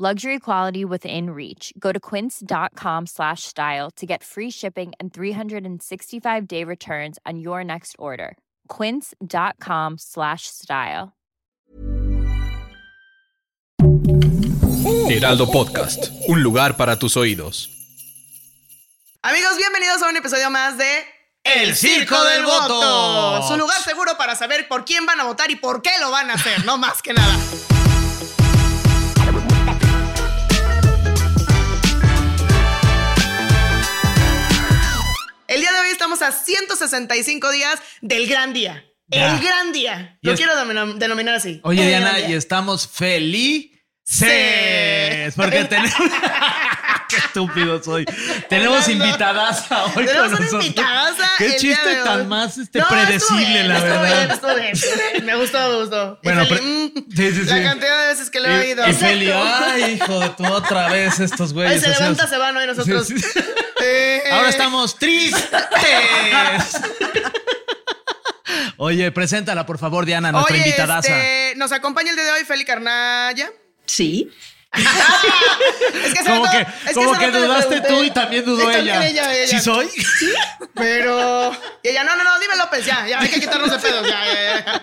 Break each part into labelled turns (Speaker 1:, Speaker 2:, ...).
Speaker 1: Luxury quality within reach. Go to quince.com slash style to get free shipping and 365 day returns on your next order. Quince.com slash style.
Speaker 2: Heraldo Podcast, un lugar para tus oídos.
Speaker 3: Amigos, bienvenidos a un episodio más de
Speaker 4: El Circo del Voto.
Speaker 3: Su lugar seguro para saber por quién van a votar y por qué lo van a hacer, no más que nada. 365 días del gran día.
Speaker 4: Ya.
Speaker 3: El gran día. Lo quiero denominar, así.
Speaker 4: Oye, Diana, y estamos feliz
Speaker 3: Sí.
Speaker 4: Porque tenemos. Qué estúpido soy. Tenemos invitadas hoy con nosotros. Qué chiste tan más este,
Speaker 3: No,
Speaker 4: predecible,
Speaker 3: bien,
Speaker 4: la verdad.
Speaker 3: bien, estuvo bien, estuvo bien. Me gustó, me gustó. Y
Speaker 4: Bueno,
Speaker 3: Feli,
Speaker 4: pero-
Speaker 3: mm,
Speaker 4: sí, sí,
Speaker 3: La
Speaker 4: sí.
Speaker 3: cantidad de veces que lo he oído.
Speaker 4: Y, y Feli, ay, hijo de tu otra vez estos güeyes.
Speaker 3: Ay, se
Speaker 4: o sea,
Speaker 3: levanta, se van hoy nosotros.
Speaker 4: sí.
Speaker 3: Eh,
Speaker 4: Ahora estamos tristes. Oye, preséntala, por favor, Diana, nuestra
Speaker 3: Oye,
Speaker 4: invitadaza.
Speaker 3: este, nos acompaña el día de hoy Feli Carnaya.
Speaker 5: Sí.
Speaker 3: Es que hace
Speaker 4: Como
Speaker 3: rato-
Speaker 4: que,
Speaker 3: es
Speaker 4: como que dudaste tú y también dudó ella.
Speaker 3: ella,
Speaker 4: ¿Sí soy?
Speaker 3: Pero. Y ella, no, no, no, dime López, ya, ya, hay que quitarnos de pedos, ya, ya, ya.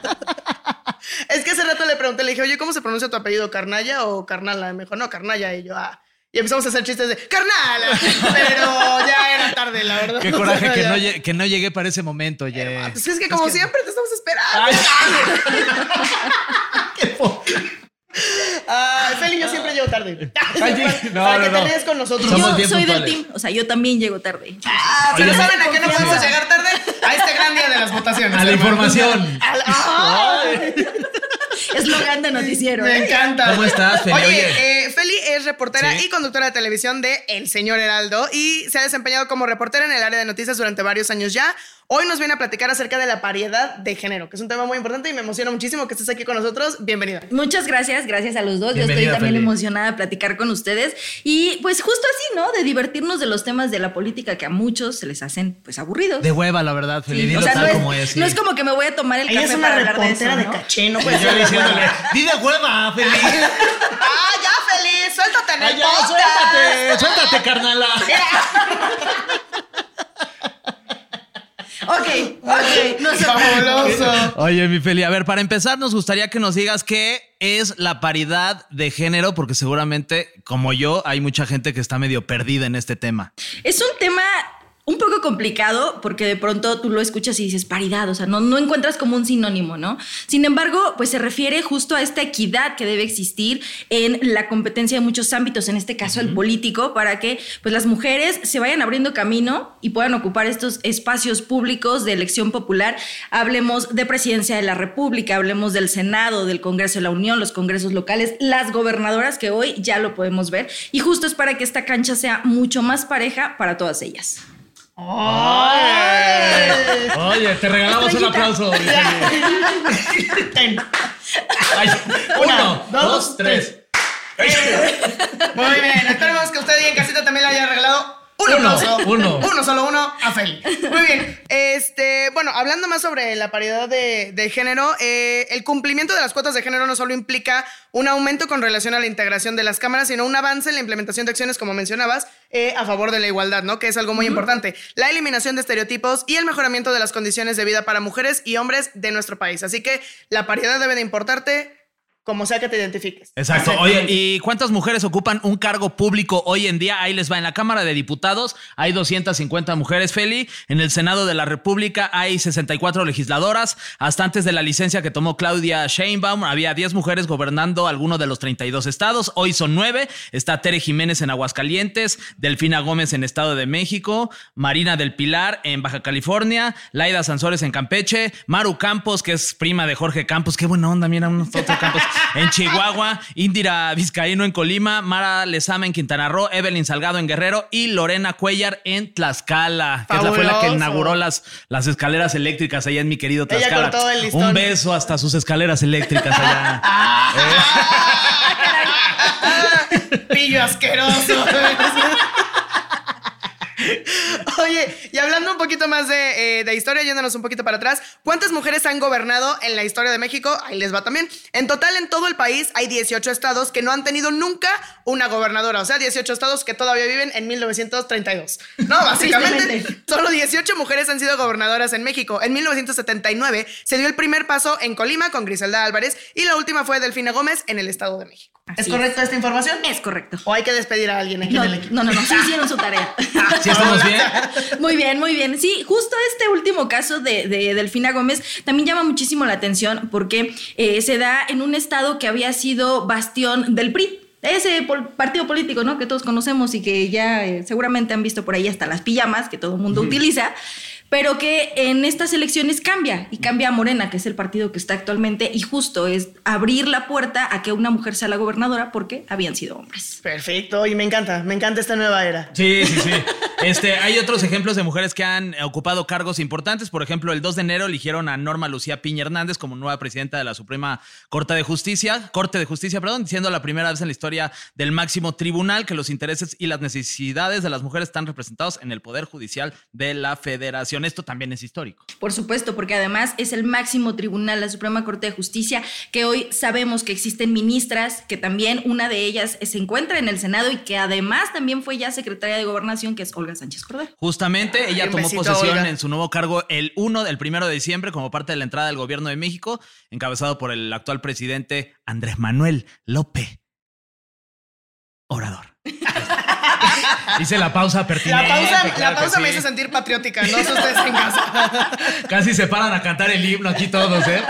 Speaker 3: Es que hace rato le pregunté, le dije, oye, ¿cómo se pronuncia tu apellido? ¿Carnaya o Carnala? Y me dijo, no, Carnaya. Y yo, ah. Y empezamos a hacer chistes de ¡Carnala! Pero ya era tarde, la verdad.
Speaker 4: Qué coraje que no, lle- que no llegué para ese momento, oye.
Speaker 3: Pues es que como siempre te estamos esperando. Ay, Feli, yo siempre llego tarde.
Speaker 4: Ay, no,
Speaker 3: Para
Speaker 4: no,
Speaker 3: que te
Speaker 4: no.
Speaker 3: ríes con nosotros.
Speaker 4: Somos
Speaker 5: yo
Speaker 4: bien
Speaker 5: soy del team, o sea, yo también llego tarde.
Speaker 3: Ah, pero ¿saben a qué no podemos llegar tarde? A este gran día de las votaciones.
Speaker 4: A la información.
Speaker 3: Al- ¡Ay!
Speaker 5: Eslogan de noticiero.
Speaker 3: Me
Speaker 5: ¿eh?
Speaker 3: encanta.
Speaker 4: ¿Cómo estás, Feli?
Speaker 3: Oye,
Speaker 4: Oye.
Speaker 3: eh, Feli es reportera
Speaker 4: Sí.
Speaker 3: y conductora de televisión de El Señor Heraldo y se ha desempeñado como reportera en el área de noticias durante varios años ya. Hoy nos viene a platicar acerca de la paridad de género, que es un tema muy importante y me emociona muchísimo que estés aquí con nosotros. Bienvenida.
Speaker 5: Muchas gracias, gracias a los dos. Yo estoy también
Speaker 4: Feli.
Speaker 5: emocionada de platicar con ustedes. Y pues justo así, ¿no? De divertirnos de los temas de la política que a muchos se les hacen pues aburridos.
Speaker 4: De hueva, la verdad, Feli.
Speaker 5: Sí,
Speaker 4: dilo
Speaker 5: o sea,
Speaker 4: tal
Speaker 5: no es,
Speaker 4: como es. sí.
Speaker 5: no es como que me voy a tomar el
Speaker 3: Ella
Speaker 5: café
Speaker 3: es una
Speaker 5: para hablar de eso,
Speaker 3: reportera de
Speaker 5: ¿no?
Speaker 3: caché, no puede
Speaker 4: Yo
Speaker 3: ser.
Speaker 4: diciéndole, di de hueva, Feli.
Speaker 3: ¡Ah, ya, Feli! ¡Suéltate en el
Speaker 4: Ay, ya, suéltate, suéltate, carnala.
Speaker 5: Ok, ok. No se
Speaker 3: ¡Fabuloso!
Speaker 4: Oye, mi Feli, a ver, para empezar, nos gustaría que nos digas qué es la paridad de género, porque seguramente, como yo, hay mucha gente que está medio perdida en este tema.
Speaker 5: Es un tema un poco complicado porque de pronto tú lo escuchas y dices paridad, o sea, no, no encuentras como un sinónimo, ¿no? Sin embargo, pues se refiere justo a esta equidad que debe existir en la competencia de muchos ámbitos, en este caso el político, para que pues las mujeres se vayan abriendo camino y puedan ocupar estos espacios públicos de elección popular. Hablemos de presidencia de la República, hablemos del Senado, del Congreso de la Unión, los congresos locales, las gobernadoras que hoy ya lo podemos ver y justo es para que esta cancha sea mucho más pareja para todas ellas.
Speaker 4: Oye, te regalamos un aplauso. Ay, uno,
Speaker 3: dos,
Speaker 4: dos, tres.
Speaker 3: Muy bien, esperemos que usted y en casita también le haya regalado un
Speaker 4: Uno,
Speaker 3: aplauso.
Speaker 4: uno.
Speaker 3: Uno, solo uno, a Feli. Muy bien. Este, bueno, hablando más sobre la paridad de, de género, eh, el cumplimiento de las cuotas de género no solo implica un aumento con relación a la integración de las cámaras, sino un avance en la implementación de acciones, como mencionabas, eh, a favor de la igualdad, ¿no? Que es algo muy importante. La eliminación de estereotipos y el mejoramiento de las condiciones de vida para mujeres y hombres de nuestro país. Así que la paridad debe de importarte como sea que te identifiques.
Speaker 4: Exacto. Oye, ¿y cuántas mujeres ocupan un cargo público hoy en día? Ahí les va. En la Cámara de Diputados hay 250 mujeres, Feli. En el Senado de la República hay 64 legisladoras. Hasta antes de la licencia que tomó Claudia Sheinbaum, había 10 mujeres gobernando alguno de los 32 estados. Hoy son 9. Está Tere Jiménez en Aguascalientes, Delfina Gómez en Estado de México, Marina del Pilar en Baja California, Laida Sansores en Campeche, Maru Campos, que es prima de Jorge Campos. Qué buena onda, mira, unos otros Campos. En Chihuahua, Indira Vizcaíno en Colima, Mara Lezama en Quintana Roo, Evelyn Salgado en Guerrero y Lorena Cuellar en Tlaxcala, que esa fue la que inauguró las, las escaleras eléctricas allá en mi querido Tlaxcala. Un beso hasta sus escaleras eléctricas allá.
Speaker 3: Pillo asqueroso. Oye, y hablando un poquito más de, eh, de historia, yéndonos un poquito para atrás, ¿cuántas mujeres han gobernado en la historia de México? Ahí les va también. En total, en todo el país hay 18 estados que no han tenido nunca una gobernadora. O sea, 18 estados que todavía viven en 1932. No, básicamente, solo 18 mujeres han sido gobernadoras en México. En 1979 se dio el primer paso en Colima con Griselda Álvarez y la última fue Delfina Gómez en el Estado de México. ¿Es correcta esta información?
Speaker 5: Es correcto.
Speaker 3: ¿O hay que despedir a alguien aquí
Speaker 5: No,
Speaker 3: en el equipo?
Speaker 5: no, no, no, sí hicieron su tarea.
Speaker 4: ¿Sí estamos bien?
Speaker 5: Muy bien, muy bien. Sí, justo este último caso de, de Delfina Gómez también llama muchísimo la atención porque eh, se da en un estado que había sido bastión del PRI. Ese partido político, ¿no? Que todos conocemos y que ya eh, seguramente han visto por ahí hasta las pijamas que todo el mundo utiliza, pero que en estas elecciones cambia y cambia a Morena, que es el partido que está actualmente, y justo es abrir la puerta a que una mujer sea la gobernadora porque habían sido hombres.
Speaker 3: Perfecto, y me encanta, me encanta esta nueva era.
Speaker 4: Sí, sí, sí. Este, hay otros ejemplos de mujeres que han ocupado cargos importantes. Por ejemplo, el 2 de enero eligieron a Norma Lucía Piña Hernández como nueva presidenta de la Suprema Corte de Justicia, Corte de Justicia, perdón, siendo la primera vez en la historia del máximo tribunal que los intereses y las necesidades de las mujeres están representados en el Poder Judicial de la Federación. Esto también es histórico.
Speaker 5: Por supuesto, porque además es el máximo tribunal, la Suprema Corte de Justicia, que hoy sabemos que existen ministras, que también una de ellas se encuentra en el Senado y que además también fue ya secretaria de Gobernación, que es Olga Sánchez Cordero.
Speaker 4: Justamente, ella tomó
Speaker 3: besito,
Speaker 4: posesión
Speaker 3: Olga.
Speaker 4: en su nuevo cargo el 1 del 1 de diciembre como parte de la entrada del gobierno de México, encabezado por el actual presidente Andrés Manuel López Obrador. Hice la pausa pertinente.
Speaker 3: La pausa,
Speaker 4: claro
Speaker 3: la
Speaker 4: que
Speaker 3: pausa me
Speaker 4: sí.
Speaker 3: hizo sentir patriótica, no sé ustedes en casa.
Speaker 4: Casi se paran a cantar el himno aquí todos, ¿eh?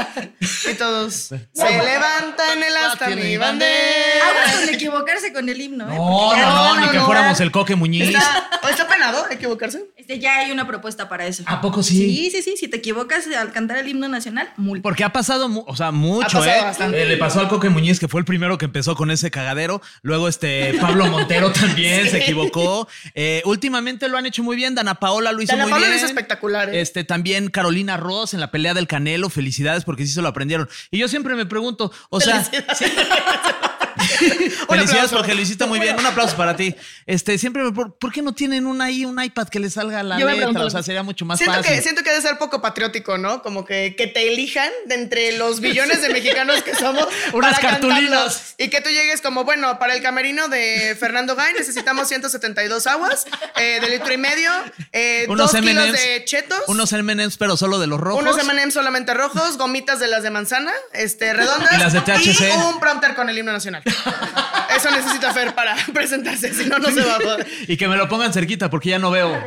Speaker 3: Y todos se levantan el hasta mi bandera.
Speaker 5: Aguas con equivocarse con el himno. ¿eh?
Speaker 4: No, no, no,
Speaker 3: no,
Speaker 4: ni que
Speaker 3: no.
Speaker 4: fuéramos el Coque Muñiz.
Speaker 3: Está, ¿o está penado equivocarse?
Speaker 5: Este, ya hay una propuesta para eso.
Speaker 4: ¿A poco sí?
Speaker 5: Sí, sí, sí. Si te equivocas al cantar el himno nacional, multa.
Speaker 4: Porque ha pasado, o sea, mucho,
Speaker 3: Ha pasado
Speaker 4: ¿eh?
Speaker 3: bastante.
Speaker 4: Eh, Le pasó al Coque Muñiz, que fue el primero que empezó con ese cagadero. Luego, este, Pablo Montero también se equivocó. Eh, últimamente lo han hecho muy bien. Dana Paola lo hizo
Speaker 3: Dana
Speaker 4: muy
Speaker 3: Paola
Speaker 4: bien.
Speaker 3: hizo espectacular, ¿eh?
Speaker 4: Este, también Carolina Ross en la pelea del Canelo. Felicidades porque sí se lo aprendieron. Y yo siempre me pregunto, o sea, Felicidades porque lo hiciste muy bien. Un aplauso para ti. Este, siempre me ¿por, ¿por qué no tienen un ahí un iPad que le salga la
Speaker 5: Yo
Speaker 4: letra? O sea, sería mucho más
Speaker 3: Siento
Speaker 4: fácil.
Speaker 3: que, siento que debe ser poco patriótico, ¿no? Como que, que te elijan de entre los billones de mexicanos que somos.
Speaker 4: Unas
Speaker 3: para
Speaker 4: cartulinas.
Speaker 3: cantarlos. Y que tú llegues como, bueno, para el camerino de Fernando Gay necesitamos 172 aguas eh, de litro y medio, eh,
Speaker 4: Unos
Speaker 3: dos kilos
Speaker 4: M&Ms,
Speaker 3: de chetos.
Speaker 4: Unos M&M's, pero solo de los rojos.
Speaker 3: Unos M&M solamente rojos, gomitas de las de manzana, este, redondas.
Speaker 4: Y las de THC.
Speaker 3: Y un prompter con el himno nacional. Eso necesita Fer para presentarse, si no, no se va a poder.
Speaker 4: Y que me lo pongan cerquita porque ya no veo.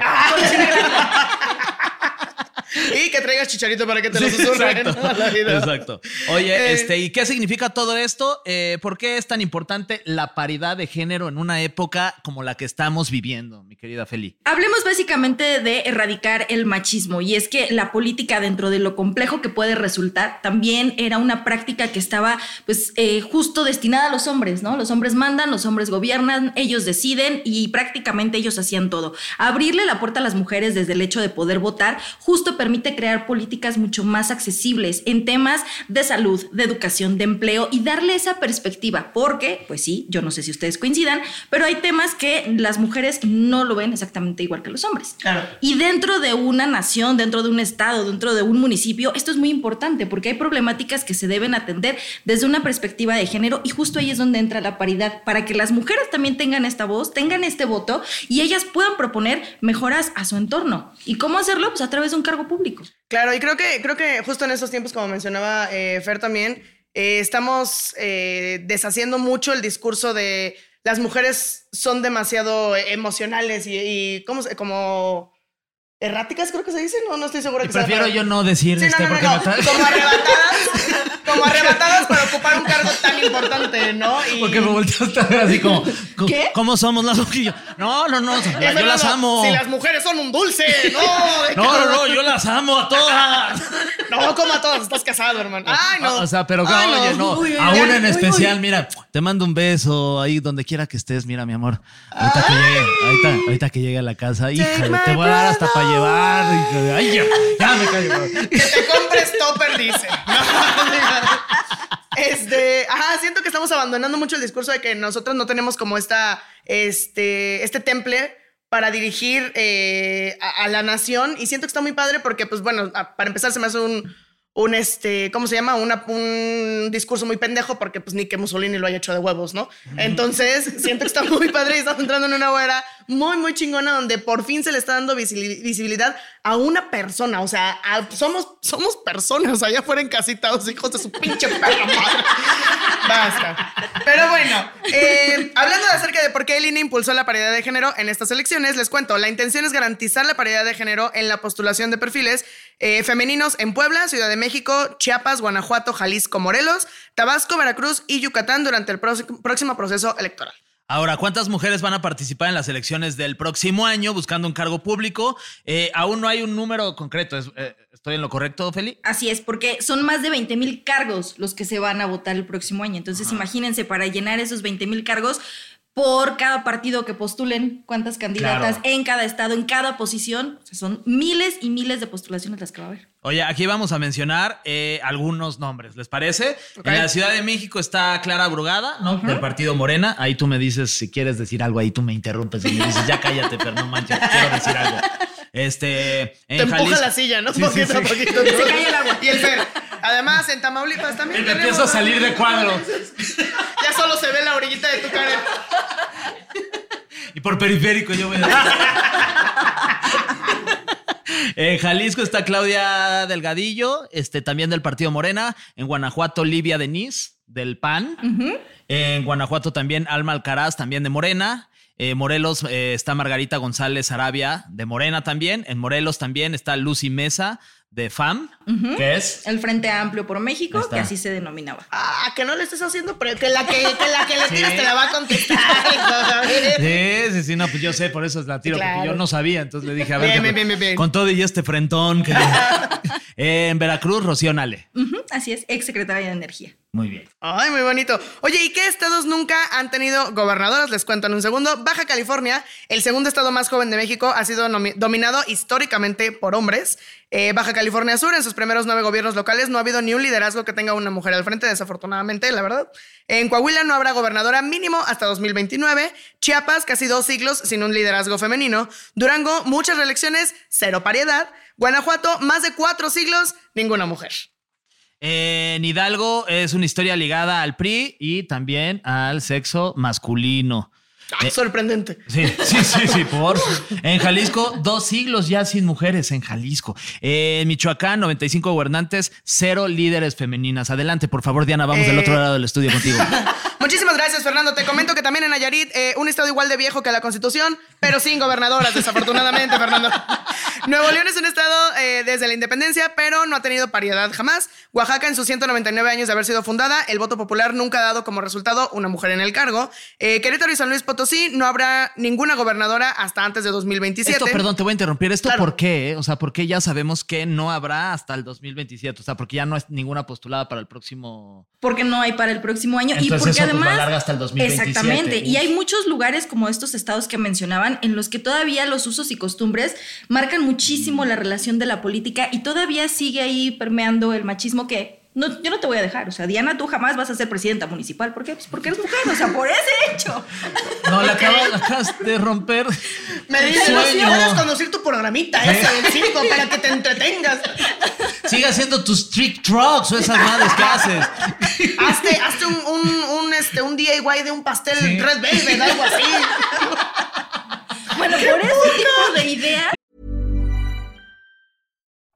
Speaker 3: Y que traigas chicharito para que te lo susurren
Speaker 4: exacto,
Speaker 3: a la vida.
Speaker 4: exacto. Oye,
Speaker 3: Eh,
Speaker 4: este, ¿y qué significa todo esto? Eh, ¿Por qué es tan importante la paridad de género en una época como la que estamos viviendo, mi querida Feli?
Speaker 5: Hablemos básicamente de erradicar el machismo y es que la política dentro de lo complejo que puede resultar también era una práctica que estaba pues eh, justo destinada a los hombres, ¿no? Los hombres mandan, los hombres gobiernan, ellos deciden y prácticamente ellos hacían todo. Abrirle la puerta a las mujeres desde el hecho de poder votar justo permite crear políticas mucho más accesibles en temas de salud, de educación, de empleo y darle esa perspectiva porque, pues sí, yo no sé si ustedes coincidan, pero hay temas que las mujeres no lo ven exactamente igual que los hombres.
Speaker 3: Claro.
Speaker 5: Y dentro de una nación, dentro de un estado, dentro de un municipio, esto es muy importante porque hay problemáticas que se deben atender desde una perspectiva de género y justo ahí es donde entra la paridad, para que las mujeres también tengan esta voz, tengan este voto y ellas puedan proponer mejoras a su entorno. ¿Y cómo hacerlo? Pues a través de un cargo público.
Speaker 3: Claro, y creo que, creo que justo en estos tiempos, como mencionaba eh, Fer también, eh, estamos eh, deshaciendo mucho el discurso de las mujeres son demasiado emocionales y, y ¿cómo se- como erráticas, creo que se dice, no, no estoy segura
Speaker 4: Y
Speaker 3: que sea
Speaker 4: prefiero
Speaker 3: palabra.
Speaker 4: yo no decir
Speaker 3: Sí,
Speaker 4: este
Speaker 3: no, no, como arrebatadas. como arrebatadas para ocupar un cargo tan importante, ¿no? Y...
Speaker 4: Porque me volteaste a ver así como, co-
Speaker 5: ¿Qué?
Speaker 4: ¿cómo somos las mujeres? No, no, no, yo las amo.
Speaker 3: Si las mujeres son un dulce, no. ¿de qué
Speaker 4: No, no, no, yo las amo a todas.
Speaker 3: No, como a todos, estás casado, hermano. Ay, no.
Speaker 4: O sea, pero
Speaker 3: Ay,
Speaker 4: oye, no,
Speaker 3: Uy, uy,
Speaker 4: a
Speaker 3: uy,
Speaker 4: una en
Speaker 3: uy,
Speaker 4: especial, mira, te mando un beso ahí donde quiera que estés, mira, mi amor. Ahorita que llegue, ahorita, ahorita que llegue a la casa, híjale, te voy a dar hasta para llevar. Ay, ya, ya me callo.
Speaker 3: Que te compres topper, dice. Este, ajá, siento que estamos abandonando mucho el discurso de que nosotros no tenemos como esta, este, este temple para dirigir eh, a, a la nación y siento que está muy padre porque, pues bueno, a- para empezar se me hace un, un este, ¿cómo se llama? Una- un discurso muy pendejo porque pues ni que Mussolini lo haya hecho de huevos, ¿no? Entonces siento que está muy padre y estamos entrando en una era muy, muy chingona donde por fin se le está dando visibilidad a una persona, o sea, a- somos, somos personas allá afuera encasitados, hijos de su pinche perra madre. Basta. Pero bueno, eh, hablando de acerca de por qué el INE impulsó la paridad de género en estas elecciones, les cuento, la intención es garantizar la paridad de género en la postulación de perfiles eh, femeninos en Puebla, Ciudad de México, Chiapas, Guanajuato, Jalisco, Morelos, Tabasco, Veracruz y Yucatán durante el próximo proceso electoral.
Speaker 4: Ahora, ¿cuántas mujeres van a participar en las elecciones del próximo año buscando un cargo público? Eh, aún no hay un número concreto. ¿Es- eh, ¿Estoy en lo correcto, Feli?
Speaker 5: Así es, porque son más de 20 mil cargos los que se van a votar el próximo año. Entonces, imagínense, para llenar esos 20 mil cargos, por cada partido que postulen, cuántas candidatas
Speaker 4: Claro.
Speaker 5: en cada estado, en cada posición. O sea, son miles y miles de postulaciones las que va a haber.
Speaker 4: Oye, aquí vamos a mencionar eh, algunos nombres, ¿les parece? En la Ciudad de México está Clara Brugada, ¿no? Del partido Morena. Ahí tú me dices, si quieres decir algo, ahí tú me interrumpes y me dices, ya cállate, pero no manches, quiero decir algo. Este, en
Speaker 3: Te empuja
Speaker 4: Jalisco-
Speaker 3: la silla, ¿no?
Speaker 4: Sí, sí,
Speaker 3: poquito a
Speaker 4: sí.
Speaker 3: poquito.
Speaker 5: Se cae el agua.
Speaker 3: Y el Fer. Además, en Tamaulipas también. Tenemos-
Speaker 4: empiezo a salir de cuadro.
Speaker 3: Ya solo se ve la orillita de tu cara.
Speaker 4: Y por periférico yo voy En Jalisco está Claudia Delgadillo, este, también del Partido Morena. En Guanajuato, Livia Denis, del PAN. En Guanajuato también Alma Alcaraz, también de Morena. Eh, Morelos eh, está Margarita González Arabia, de Morena también. En Morelos también está Lucy Mesa, de FAM, que es...
Speaker 5: El Frente Amplio por México,
Speaker 4: está.
Speaker 5: que así se denominaba.
Speaker 3: Ah, que no le estés haciendo, pero que la que, que, la que le
Speaker 4: Sí.
Speaker 3: tiras te la va a contestar.
Speaker 4: Sí, sí, sí, no, pues yo sé, por eso es la tiro,
Speaker 3: Claro.
Speaker 4: porque yo no sabía, entonces le dije, a ver,
Speaker 3: Bien,
Speaker 4: que-
Speaker 3: bien, bien, bien,
Speaker 4: con todo y este frentón. que- en Veracruz, Rocío Nale.
Speaker 5: Ujú, así es, ex secretaria de Energía.
Speaker 4: Muy bien.
Speaker 3: Ay, muy bonito. Oye, ¿y qué estados nunca han tenido gobernadoras? Les cuento en un segundo. Baja California, el segundo estado más joven de México, ha sido dominado históricamente por hombres. Eh, Baja California Sur, en sus primeros nueve gobiernos locales, no ha habido ni un liderazgo que tenga una mujer al frente, desafortunadamente, la verdad. En Coahuila no habrá gobernadora mínimo hasta 2029. Chiapas, casi dos siglos sin un liderazgo femenino. Durango, muchas reelecciones, cero paridad. Guanajuato, más de cuatro siglos, ninguna mujer.
Speaker 4: En Hidalgo es una historia ligada al PRI y también al sexo masculino.
Speaker 3: Ah, sorprendente.
Speaker 4: Sí, sí, sí, sí, por. En Jalisco, dos siglos ya sin mujeres en Jalisco. En Michoacán, 95 gobernantes, cero líderes femeninas. Adelante, por favor, Diana, vamos del
Speaker 3: Eh.
Speaker 4: otro lado del estudio contigo.
Speaker 3: Muchísimas gracias, Fernando. Te comento que también en Nayarit, eh, un estado igual de viejo que la Constitución, pero sin gobernadoras, desafortunadamente, Fernando. Nuevo León es un estado eh, desde la independencia, pero no ha tenido paridad jamás. Oaxaca, en sus 199 años de haber sido fundada, el voto popular nunca ha dado como resultado una mujer en el cargo. Eh, Querétaro y San Luis Potosí no habrá ninguna gobernadora hasta antes de 2027.
Speaker 4: Esto, perdón, te voy a interrumpir. ¿Esto
Speaker 3: Claro.
Speaker 4: por qué? eh? O sea, ¿por qué ya sabemos que no habrá hasta el 2027? O sea, porque ya no es ninguna postulada para el próximo.
Speaker 5: Porque no hay para el próximo año y
Speaker 4: Entonces
Speaker 5: porque
Speaker 4: eso, pues,
Speaker 5: además
Speaker 4: lo alarga hasta el 2027.
Speaker 5: exactamente y hay muchos lugares como estos estados que mencionaban en los que todavía los usos y costumbres marcan muchísimo la relación de la política y todavía sigue ahí permeando el machismo que no, yo no te voy a dejar, o sea, Diana, tú jamás vas a ser presidenta municipal, ¿por qué? Pues porque eres mujer, o sea, por ese hecho.
Speaker 4: No, la acabas, la acabas de romper.
Speaker 3: Me
Speaker 4: el
Speaker 3: dices, no,
Speaker 4: sueño.
Speaker 3: puedes conducir tu programita ese del circo para que te entretengas.
Speaker 4: Sigue haciendo tus trick trucks o esas madres que haces.
Speaker 3: Hazte, hazte un, un, un, este, un DIY de un pastel
Speaker 4: Sí.
Speaker 3: Red Velvet, algo así.
Speaker 5: Bueno, por ese tipo de ideas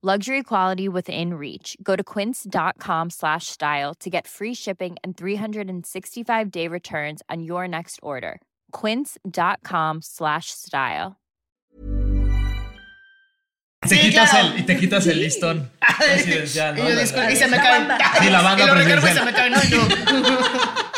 Speaker 1: Luxury quality within reach. Go to quince.com slash style to get free shipping and 365 day returns on your next order. Quince.com slash style.
Speaker 4: Te
Speaker 3: Sí,
Speaker 4: quitas
Speaker 3: claro.
Speaker 4: el, y te quitas el listón presidencial.
Speaker 3: Y,
Speaker 4: ¿no?
Speaker 3: yo disculpa, y se me cae.
Speaker 5: banda.
Speaker 4: Sí, la banda
Speaker 3: Y lo recargo y se
Speaker 4: presidencial.
Speaker 3: me cae. No.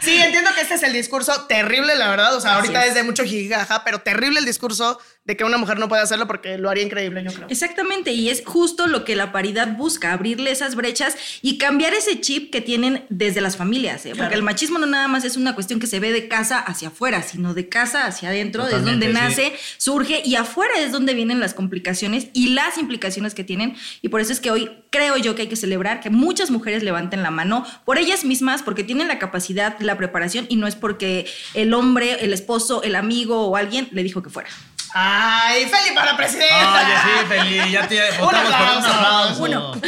Speaker 3: Sí, entiendo que este es el discurso terrible, la verdad. O sea, ahorita es
Speaker 5: es.
Speaker 3: de mucho jijaja, pero terrible el discurso de que una mujer no puede hacerlo porque lo haría increíble, yo creo.
Speaker 5: Exactamente, y es justo lo que la paridad busca, abrirle esas brechas y cambiar ese chip que tienen desde las familias, ¿eh? porque el machismo no nada más es una cuestión que se ve de casa hacia afuera, sino de casa hacia adentro, es donde nace, surge y afuera es donde vienen las complicaciones y las implicaciones que tienen, y por eso es que hoy creo yo que hay que celebrar que muchas mujeres levanten la mano por ellas mismas, porque tienen la capacidad, la preparación, y no es porque el hombre, el esposo, el amigo o alguien le dijo que fuera.
Speaker 3: Ay, Feli para presidenta.
Speaker 4: Oye, sí, Feli, ya te votamos por un
Speaker 3: aplauso.
Speaker 4: aplauso.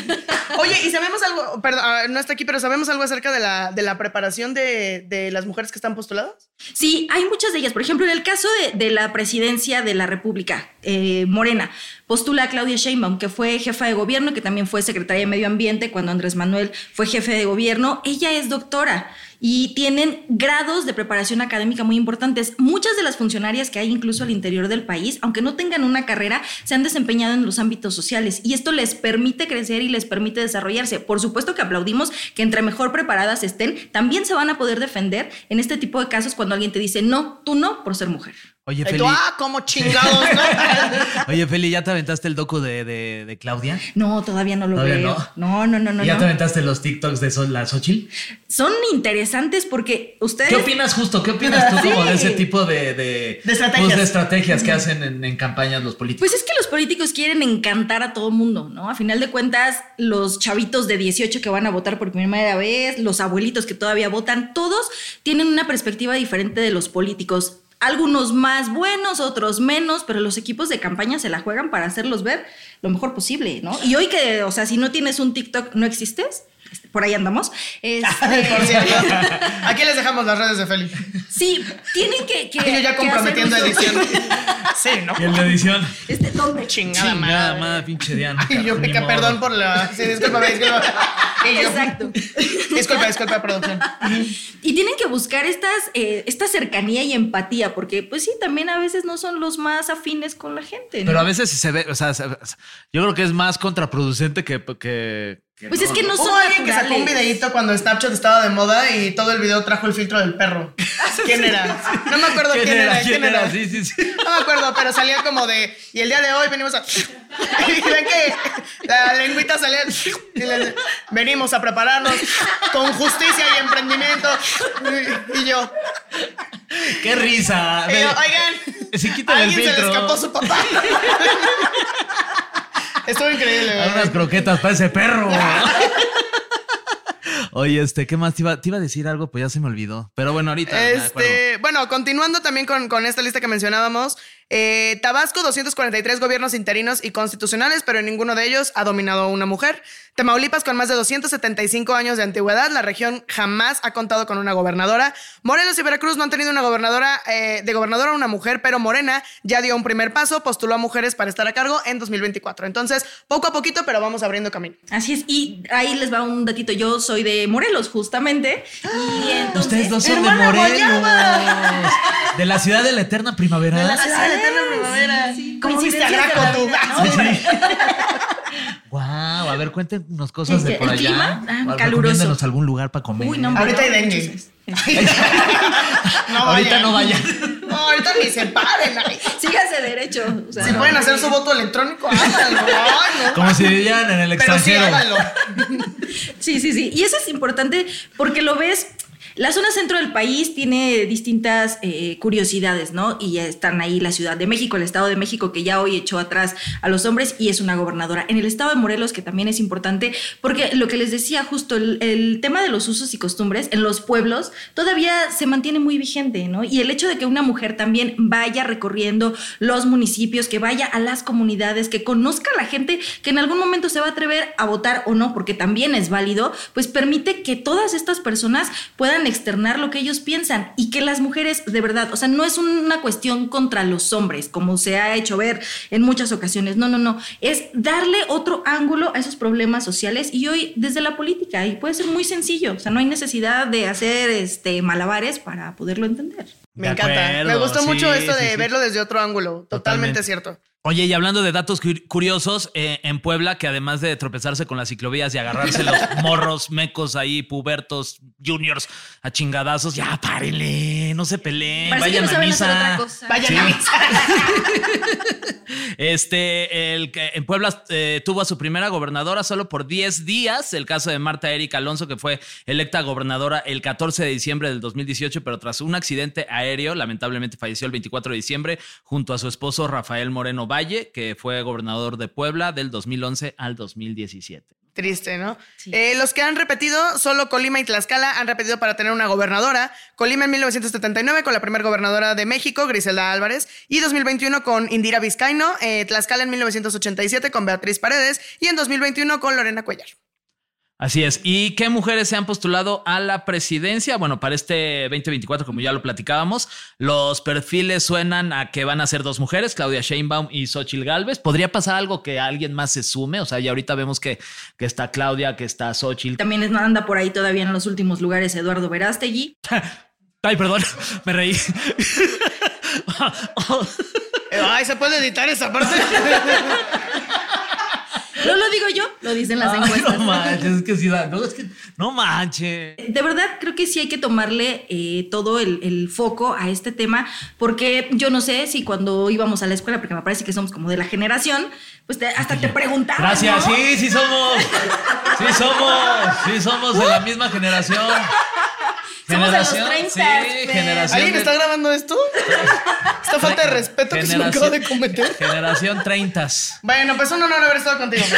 Speaker 3: Oye, y sabemos algo, perdón, ah, no está aquí, pero sabemos algo acerca de la, de la preparación de, de las mujeres que están postuladas.
Speaker 5: Sí, hay muchas de ellas. Por ejemplo, en el caso de, de la presidencia de la República, eh, Morena, postula a Claudia Sheinbaum, que fue jefa de gobierno, que también fue secretaria de Medio Ambiente cuando Andrés Manuel fue jefe de gobierno. Ella es doctora y tienen grados de preparación académica muy importantes. Muchas de las funcionarias que hay incluso al interior del país, aunque no tengan una carrera, se han desempeñado en los ámbitos sociales y esto les permite crecer y les permite desarrollarse. Por supuesto que aplaudimos que entre mejor preparadas estén, también se van a poder defender en este tipo de casos cuando alguien te dice, no, tú no, por ser mujer.
Speaker 4: Oye,
Speaker 3: Y
Speaker 4: Feli.
Speaker 3: tú, ah, como chingados, ¿no?
Speaker 4: Oye, Feli, ¿ya te aventaste el docu de, de, de Claudia?
Speaker 5: No, todavía no lo
Speaker 4: ¿Todavía
Speaker 5: veo. No, no, no, no.
Speaker 4: ¿Y ¿Ya
Speaker 5: no.
Speaker 4: te aventaste los TikToks de Sol- la Xochitl?
Speaker 5: Son interesantes porque ustedes...
Speaker 4: ¿Qué opinas justo? ¿Qué opinas tú
Speaker 5: Sí.
Speaker 4: como de ese tipo de, de,
Speaker 3: De estrategias.
Speaker 4: pues, de estrategias que hacen en, en campañas los políticos?
Speaker 5: Pues es que los políticos quieren encantar a todo mundo, ¿no? A final de cuentas, los chavitos de 18 que van a votar por primera vez, los abuelitos que todavía votan, todos tienen una perspectiva diferente de los políticos. Algunos más buenos, otros menos, pero los equipos de campaña se la juegan para hacerlos ver lo mejor posible, ¿no? Y hoy que, o sea, si no tienes un TikTok, no existes. Este, Por ahí andamos. Este,
Speaker 3: Por cierto. Aquí les dejamos las redes de Feli.
Speaker 5: sí, tienen que. que
Speaker 3: yo ya
Speaker 5: que
Speaker 3: comprometiendo edición. Sí, ¿no?
Speaker 4: Y en la edición.
Speaker 5: Este, ¿dónde?
Speaker 3: Chingada,
Speaker 4: Chingada
Speaker 3: madre.
Speaker 4: madre, pinche Diana.
Speaker 3: Y yo
Speaker 4: modo.
Speaker 3: perdón por la. Sí, discúlpame, disculpa. Y yo,
Speaker 5: Exacto.
Speaker 3: Disculpa, disculpa, producción.
Speaker 5: Y tienen que buscar estas, eh, esta cercanía y empatía, porque pues sí, también a veces no son los más afines con la gente. ¿no?
Speaker 4: Pero a veces se ve, o sea, se- yo creo que es más contraproducente que. que,
Speaker 5: Pues es que no son
Speaker 3: Hubo alguien que sacó un videito cuando Snapchat estaba de moda y todo el video trajo el filtro del perro. ¿Quién era? No me acuerdo quién, era.
Speaker 4: ¿Quién era? Sí, sí, sí.
Speaker 3: No me acuerdo, pero salía como de. Y el día de hoy venimos a. Y ven que la lengüita salía. y le- venimos a prepararnos con justicia y emprendimiento. Y, y yo.
Speaker 4: ¡Qué risa!
Speaker 3: y yo, oigan.
Speaker 4: Si quitan el
Speaker 3: se le escapó su papá. Estuvo increíble,
Speaker 4: Hay
Speaker 3: ¿verdad?
Speaker 4: unas croquetas para ese perro. Oye, este, ¿qué más? Te iba, te iba a decir algo, pues ya se me olvidó. Pero bueno, ahorita.
Speaker 3: Este, bueno, continuando también con, con esta lista que mencionábamos, eh, Tabasco 243 gobiernos interinos y constitucionales, pero en ninguno de ellos ha dominado una mujer. Tamaulipas con más de 275 años de antigüedad, la región jamás ha contado con una gobernadora. Morelos y Veracruz no han tenido una gobernadora eh, de gobernadora una mujer, pero Morena ya dio un primer paso, postuló a mujeres para estar a cargo en 2024. Entonces, poco a poquito, pero vamos abriendo camino.
Speaker 5: Así es, y ahí les va un datito. Yo soy de Morelos, justamente. Y entonces,
Speaker 4: Ustedes dos son de
Speaker 3: ¡Hermana
Speaker 4: Morelos. De la ciudad de la eterna primavera.
Speaker 3: De la ciudad de eterna primavera. ¿Cómo hiciste a
Speaker 5: de
Speaker 3: tú? Sí, sí.
Speaker 4: Wow, a ver, cuéntenos cosas de
Speaker 5: ¿El-
Speaker 4: por
Speaker 5: el
Speaker 4: allá.
Speaker 5: clima? Ah, caluroso.
Speaker 4: algún lugar para comer.
Speaker 5: Uy, no, hombre,
Speaker 3: Ahorita hay
Speaker 5: no,
Speaker 3: dengue. No
Speaker 4: Ahorita no vayan.
Speaker 3: No, ahorita ni se paren. ay.
Speaker 5: Síganse derecho. o sea,
Speaker 3: Si pueden hacer su voto electrónico, háganlo. Ay, no.
Speaker 4: Como si vivieran en el
Speaker 3: Pero sí,
Speaker 4: extranjero.
Speaker 3: háganlo.
Speaker 5: Sí, sí, sí. Y eso es importante porque lo ves. La zona centro del país tiene distintas eh, curiosidades, ¿no? Y están ahí la Ciudad de México, el Estado de México, que ya hoy echó atrás a los hombres y es una gobernadora. En el Estado de Morelos, que también es importante, porque lo que les decía justo, el, el tema de los usos y costumbres en los pueblos todavía se mantiene muy vigente, ¿no? Y el hecho de que una mujer también vaya recorriendo los municipios, que vaya a las comunidades, que conozca a la gente que en algún momento se va a atrever a votar o no, porque también es válido, pues permite que todas estas personas puedan externar lo que ellos piensan y que las mujeres, de verdad, o sea, no es una cuestión contra los hombres, como se ha hecho ver en muchas ocasiones, no, no, no, es darle otro ángulo a esos problemas sociales y hoy desde la política, y puede ser muy sencillo, o sea, no hay necesidad de hacer este, malabares para poderlo entender.
Speaker 3: Me
Speaker 4: De
Speaker 3: encanta.
Speaker 4: acuerdo,
Speaker 3: Me gustó
Speaker 4: sí,
Speaker 3: mucho esto
Speaker 4: sí,
Speaker 3: de
Speaker 4: sí.
Speaker 3: verlo desde otro ángulo. Totalmente,
Speaker 4: Totalmente.
Speaker 3: cierto.
Speaker 4: Oye, y hablando de datos cur- curiosos, eh, en Puebla, que además de tropezarse con las ciclovías y agarrarse los morros mecos ahí, pubertos, juniors, a chingadazos, ya párenle, no se peleen,
Speaker 5: Parece que
Speaker 4: vayan
Speaker 5: no
Speaker 4: a misa.
Speaker 3: Vayan
Speaker 4: Sí.
Speaker 3: a misa.
Speaker 4: Este, el que en Puebla eh, tuvo a su primera gobernadora solo por 10 días, el caso de Marta Erika Alonso, que fue electa gobernadora el 14 de diciembre del 2018, pero tras un accidente aéreo, lamentablemente falleció el 24 de diciembre, junto a su esposo Rafael Moreno Valle, que fue gobernador de Puebla del 2011 al 2017.
Speaker 3: Triste, ¿no?
Speaker 5: Sí.
Speaker 3: Eh, los que han repetido, solo Colima y Tlaxcala han repetido para tener una gobernadora. Colima en 1979 con la primera gobernadora de México, Griselda Álvarez, y 2021 con Indira Vizcaíno, eh, Tlaxcala en 1987 con Beatriz Paredes y en 2021 con Lorena Cuellar.
Speaker 4: Así es. ¿Y qué mujeres se han postulado a la presidencia? Bueno, para este 2024, como ya lo platicábamos, los perfiles suenan a que van a ser dos mujeres, Claudia Sheinbaum y Xochil Gálvez. ¿Podría pasar algo que alguien más se sume? O sea, ya ahorita vemos que, que está Claudia, que está Xochil.
Speaker 5: También es- anda por ahí todavía en los últimos lugares Eduardo Verástegui.
Speaker 4: Ay, perdón, me reí.
Speaker 3: Ay, ¿se puede editar esa parte?
Speaker 5: No lo digo yo, lo dicen las
Speaker 4: Ay,
Speaker 5: encuestas.
Speaker 4: no manches, es que sí no, es que no manches.
Speaker 5: De verdad, creo que sí hay que tomarle eh, todo el, el foco a este tema, porque yo no sé si cuando íbamos a la escuela, porque me parece que somos como de la generación, pues te- hasta te preguntaban.
Speaker 4: Gracias,
Speaker 5: ¿no?
Speaker 4: sí, sí somos. Sí somos. Sí somos de la misma generación.
Speaker 5: Somos de los 30,
Speaker 4: sí.
Speaker 3: ¿Alguien
Speaker 4: de-
Speaker 3: está grabando esto? Esta falta de respeto que se me acaba de cometer.
Speaker 4: Generación 30.
Speaker 3: Bueno, pues un honor haber estado contigo.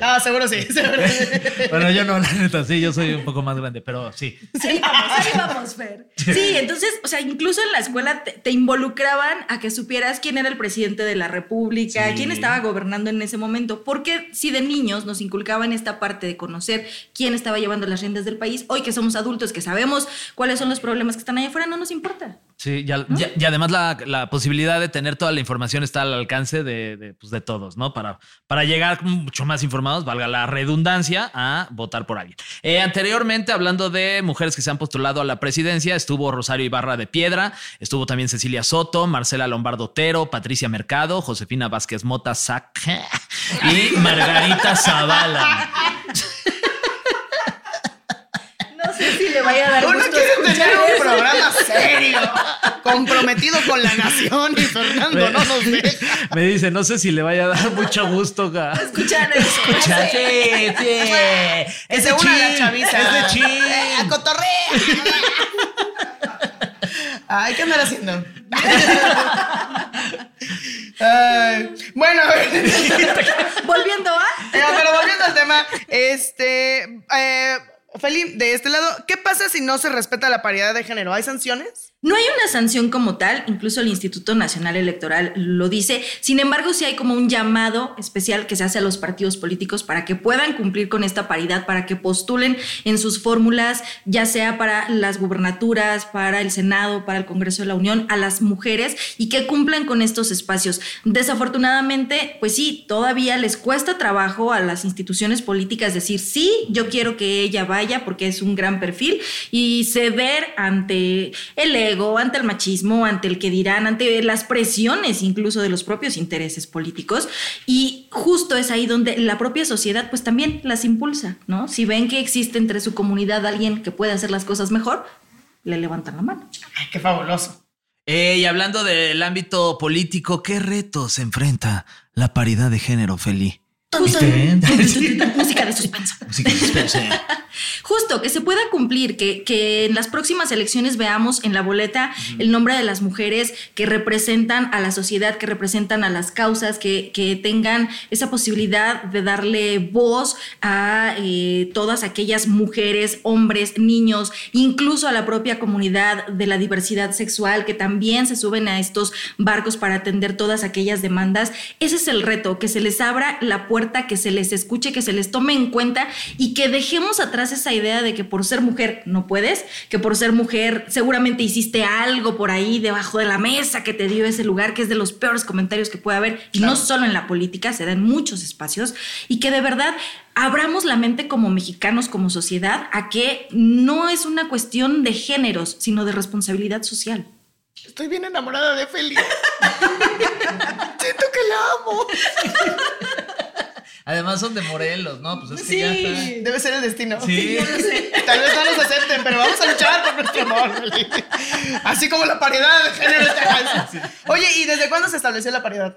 Speaker 3: No, seguro sí, seguro sí.
Speaker 4: Bueno, yo no, la neta, sí, yo soy un poco más grande, pero sí.
Speaker 5: Ahí vamos, ahí vamos, Fer. Sí, entonces, o sea, incluso en la escuela te, te involucraban a que supieras quién era el presidente de la República,
Speaker 4: Sí.
Speaker 5: quién estaba gobernando en ese momento. Porque si de niños nos inculcaban esta parte de conocer quién estaba llevando las riendas del país, hoy que somos adultos, que sabemos cuáles son los problemas que están allá afuera, no nos importa.
Speaker 4: Sí, ya- ya- y además la, la posibilidad de tener toda la información está al alcance de, de, pues, de todos, ¿no? Para, para llegar mucho más informados, valga la redundancia, a votar por alguien. Eh, anteriormente, hablando de mujeres que se han postulado a la presidencia, estuvo Rosario Ibarra de Piedra, estuvo también Cecilia Soto, Marcela Lombardo Otero, Patricia Mercado, Josefina Vázquez Mota Sac y Margarita Zavala.
Speaker 5: No sé si le vaya a dar
Speaker 3: Uno
Speaker 5: gusto
Speaker 3: quiere
Speaker 5: escuchar
Speaker 3: tener un
Speaker 5: eso.
Speaker 3: programa serio, comprometido con la nación y Fernando no nos ve.
Speaker 4: Me dice, no sé si le vaya a dar mucho gusto. ga-
Speaker 5: Escuchar eso.
Speaker 4: Escuchar, sí, sí. Es de
Speaker 3: una la chaviza.
Speaker 4: Es de chin.
Speaker 3: Eh, a cotorrea. Ay, ¿qué andar haciendo? Ay, bueno, a ver.
Speaker 5: Volviendo a...
Speaker 3: Pero volviendo al tema, este, eh, Feli, de este lado, ¿qué pasa si no se respeta la paridad de género? ¿Hay sanciones?
Speaker 5: No hay una sanción como tal, incluso el Instituto Nacional Electoral lo dice. Sin embargo, sí hay como un llamado especial que se hace a los partidos políticos para que puedan cumplir con esta paridad, para que postulen en sus fórmulas, ya sea para las gubernaturas, para el Senado, para el Congreso de la Unión, a las mujeres y que cumplan con estos espacios. Desafortunadamente, pues sí, todavía les cuesta trabajo a las instituciones políticas decir, sí, yo quiero que ella vaya porque es un gran perfil y ceder ante el ego, ante el machismo, ante el que dirán, ante las presiones incluso de los propios intereses políticos. Y justo es ahí donde la propia sociedad pues también las impulsa, ¿no? Si ven que existe entre su comunidad alguien que puede hacer las cosas mejor, le levantan la mano.
Speaker 3: Ay, qué fabuloso.
Speaker 4: Eh, y hablando del ámbito político, ¿qué retos enfrenta la paridad de género, Feli?
Speaker 5: Música de suspenso.
Speaker 4: Así que suspense.
Speaker 5: Justo, que se pueda cumplir, que, que en las próximas elecciones veamos en la boleta el nombre de las mujeres que representan a la sociedad, que representan a las causas, que, que tengan esa posibilidad de darle voz a eh, todas aquellas mujeres, hombres, niños, incluso a la propia comunidad de la diversidad sexual, que también se suben a estos barcos para atender todas aquellas demandas. Ese es el reto, que se les abra la puerta, que se les escuche, que se les tome en cuenta y que dejemos atrás esa idea de que por ser mujer no puedes, que por ser mujer seguramente hiciste algo por ahí debajo de la mesa que te dio ese lugar, que es de los peores comentarios que puede haber, y no solo en la política, se da en muchos espacios, y que de verdad abramos la mente como mexicanos, como sociedad, a que no es una cuestión de géneros, sino de responsabilidad social.
Speaker 3: Estoy bien enamorada de Feli. Siento que la amo.
Speaker 4: Además son de Morelos, ¿no? Pues es que ya
Speaker 3: Sí,
Speaker 4: está.
Speaker 3: debe ser el destino.
Speaker 4: Sí.
Speaker 3: Tal vez no nos acepten, pero vamos a luchar por nuestro amor. Así como la paridad de género. Oye, ¿y desde cuándo se estableció la paridad?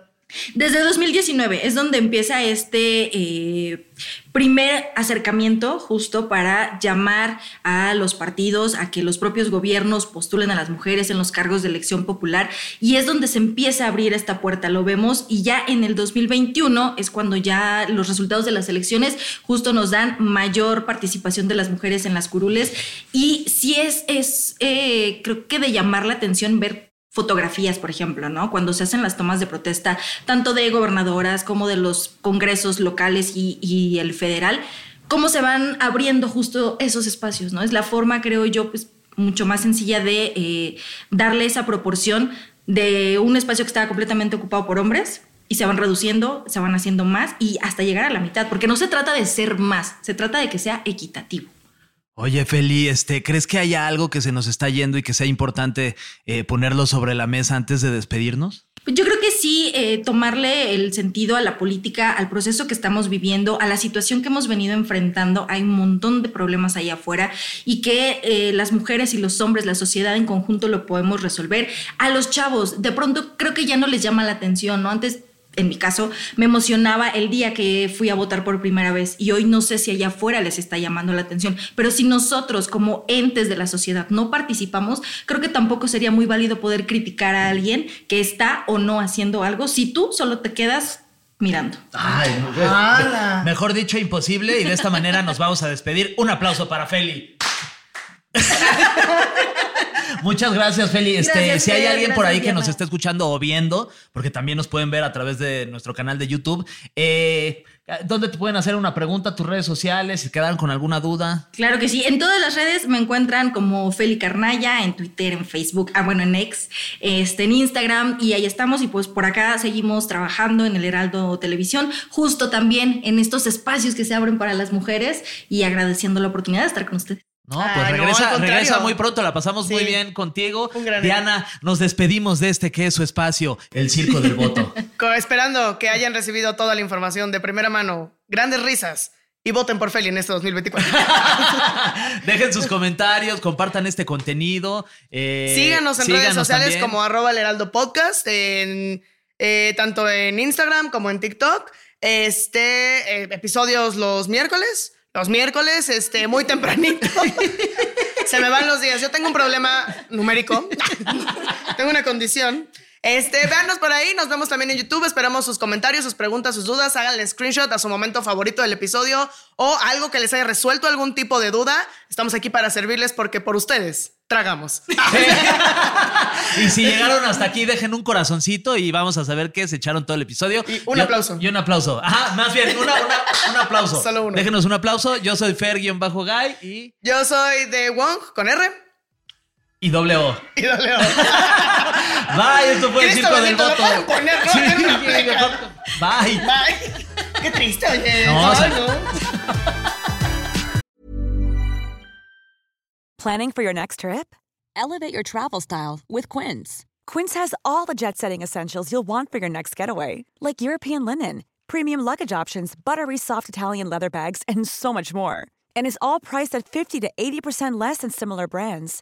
Speaker 5: Desde 2019 es donde empieza este eh, primer acercamiento justo para llamar a los partidos a que los propios gobiernos postulen a las mujeres en los cargos de elección popular. Y es donde se empieza a abrir esta puerta, lo vemos. Y ya en el 2021 es cuando ya los resultados de las elecciones justo nos dan mayor participación de las mujeres en las curules. Y sí es, es eh, creo que de llamar la atención ver fotografías, por ejemplo, ¿no? Cuando se hacen las tomas de protesta, tanto de gobernadoras como de los congresos locales y, el federal, cómo se van abriendo justo esos espacios, ¿no? Es la forma, creo yo, pues mucho más sencilla de eh, darle esa proporción de un espacio que estaba completamente ocupado por hombres y se van reduciendo, se van haciendo más y hasta llegar a la mitad, porque no se trata de ser más, se trata de que sea equitativo.
Speaker 4: Oye, Feli, este, ¿crees que haya algo que se nos está yendo y que sea importante eh, ponerlo sobre la mesa antes de despedirnos?
Speaker 5: Yo creo que sí, eh, tomarle el sentido a la política, al proceso que estamos viviendo, a la situación que hemos venido enfrentando. Hay un montón de problemas ahí afuera y que eh, las mujeres y los hombres, la sociedad en conjunto lo podemos resolver. A los chavos, de pronto creo que ya no les llama la atención, ¿no? Antes en mi caso, me emocionaba el día que fui a votar por primera vez y hoy no sé si allá afuera les está llamando la atención, pero si nosotros como entes de la sociedad no participamos, creo que tampoco sería muy válido poder criticar a alguien que está o no haciendo algo si tú solo te quedas mirando.
Speaker 4: Ay,
Speaker 3: ¡Hala!
Speaker 4: mejor dicho, imposible. Y de esta manera nos vamos a despedir. Un aplauso para Feli. Muchas gracias, Feli. Este, si hay alguien por ahí que nos esté escuchando o viendo, porque también nos pueden ver a través de nuestro canal de YouTube, eh, ¿dónde te pueden hacer una pregunta? ¿Tus redes sociales? Si quedaron con alguna duda.
Speaker 5: Claro que sí. En todas las redes me encuentran como Feli Carnaya, en Twitter, en Facebook, ah, bueno, en X, este, en Instagram, y ahí estamos. Y pues por acá seguimos trabajando en el Heraldo Televisión, justo también en estos espacios que se abren para las mujeres y agradeciendo la oportunidad de estar con ustedes.
Speaker 4: No,
Speaker 3: Ay,
Speaker 4: pues regresa, regresa muy pronto, la pasamos muy bien contigo.
Speaker 3: Un gran
Speaker 4: Diana, nos despedimos de este que es su espacio, el Circo del Voto.
Speaker 3: Esperando que hayan recibido toda la información de primera mano, grandes risas y voten por Feli en este 2024.
Speaker 4: Dejen sus comentarios, compartan este contenido. eh,
Speaker 3: síganos en redes sociales
Speaker 4: también.
Speaker 3: como arroba el heraldo podcast, en, eh, tanto en Instagram como en TikTok. Este, eh, episodios los miércoles. Los miércoles, este, muy tempranito. Se me van los días. Yo tengo un problema numérico. tengo una condición. Este, véanos por ahí, nos vemos también en YouTube. Esperamos sus comentarios, sus preguntas, sus dudas. Háganle screenshot a su momento favorito del episodio o algo que les haya resuelto algún tipo de duda. Estamos aquí para servirles porque por ustedes tragamos.
Speaker 4: Y si llegaron hasta aquí, dejen un corazoncito y vamos a saber que se echaron todo el episodio.
Speaker 3: Y un
Speaker 4: Yo-
Speaker 3: aplauso.
Speaker 4: Y un aplauso. Ajá, más bien, una- una- un aplauso.
Speaker 3: Solo uno.
Speaker 4: Déjenos un aplauso. Yo soy Fer-Guy y,
Speaker 3: Yo soy de Wong con R
Speaker 4: y doble O.
Speaker 3: y dale o.
Speaker 4: Bye, esto fue el Circo del Voto.
Speaker 3: pueden poner, ¿no?
Speaker 4: Sí,
Speaker 3: Tiene una
Speaker 4: sí, Bye.
Speaker 3: Bye. Qué triste, oye.
Speaker 4: No, o sea-
Speaker 3: no.
Speaker 6: Planning for your next trip?
Speaker 7: Elevate your travel style with Quince.
Speaker 6: Quince has all the jet setting essentials you'll want for your next getaway, like European linen, premium luggage options, buttery soft Italian leather bags, and so much more. And is all priced at 50 to 80% less than similar brands.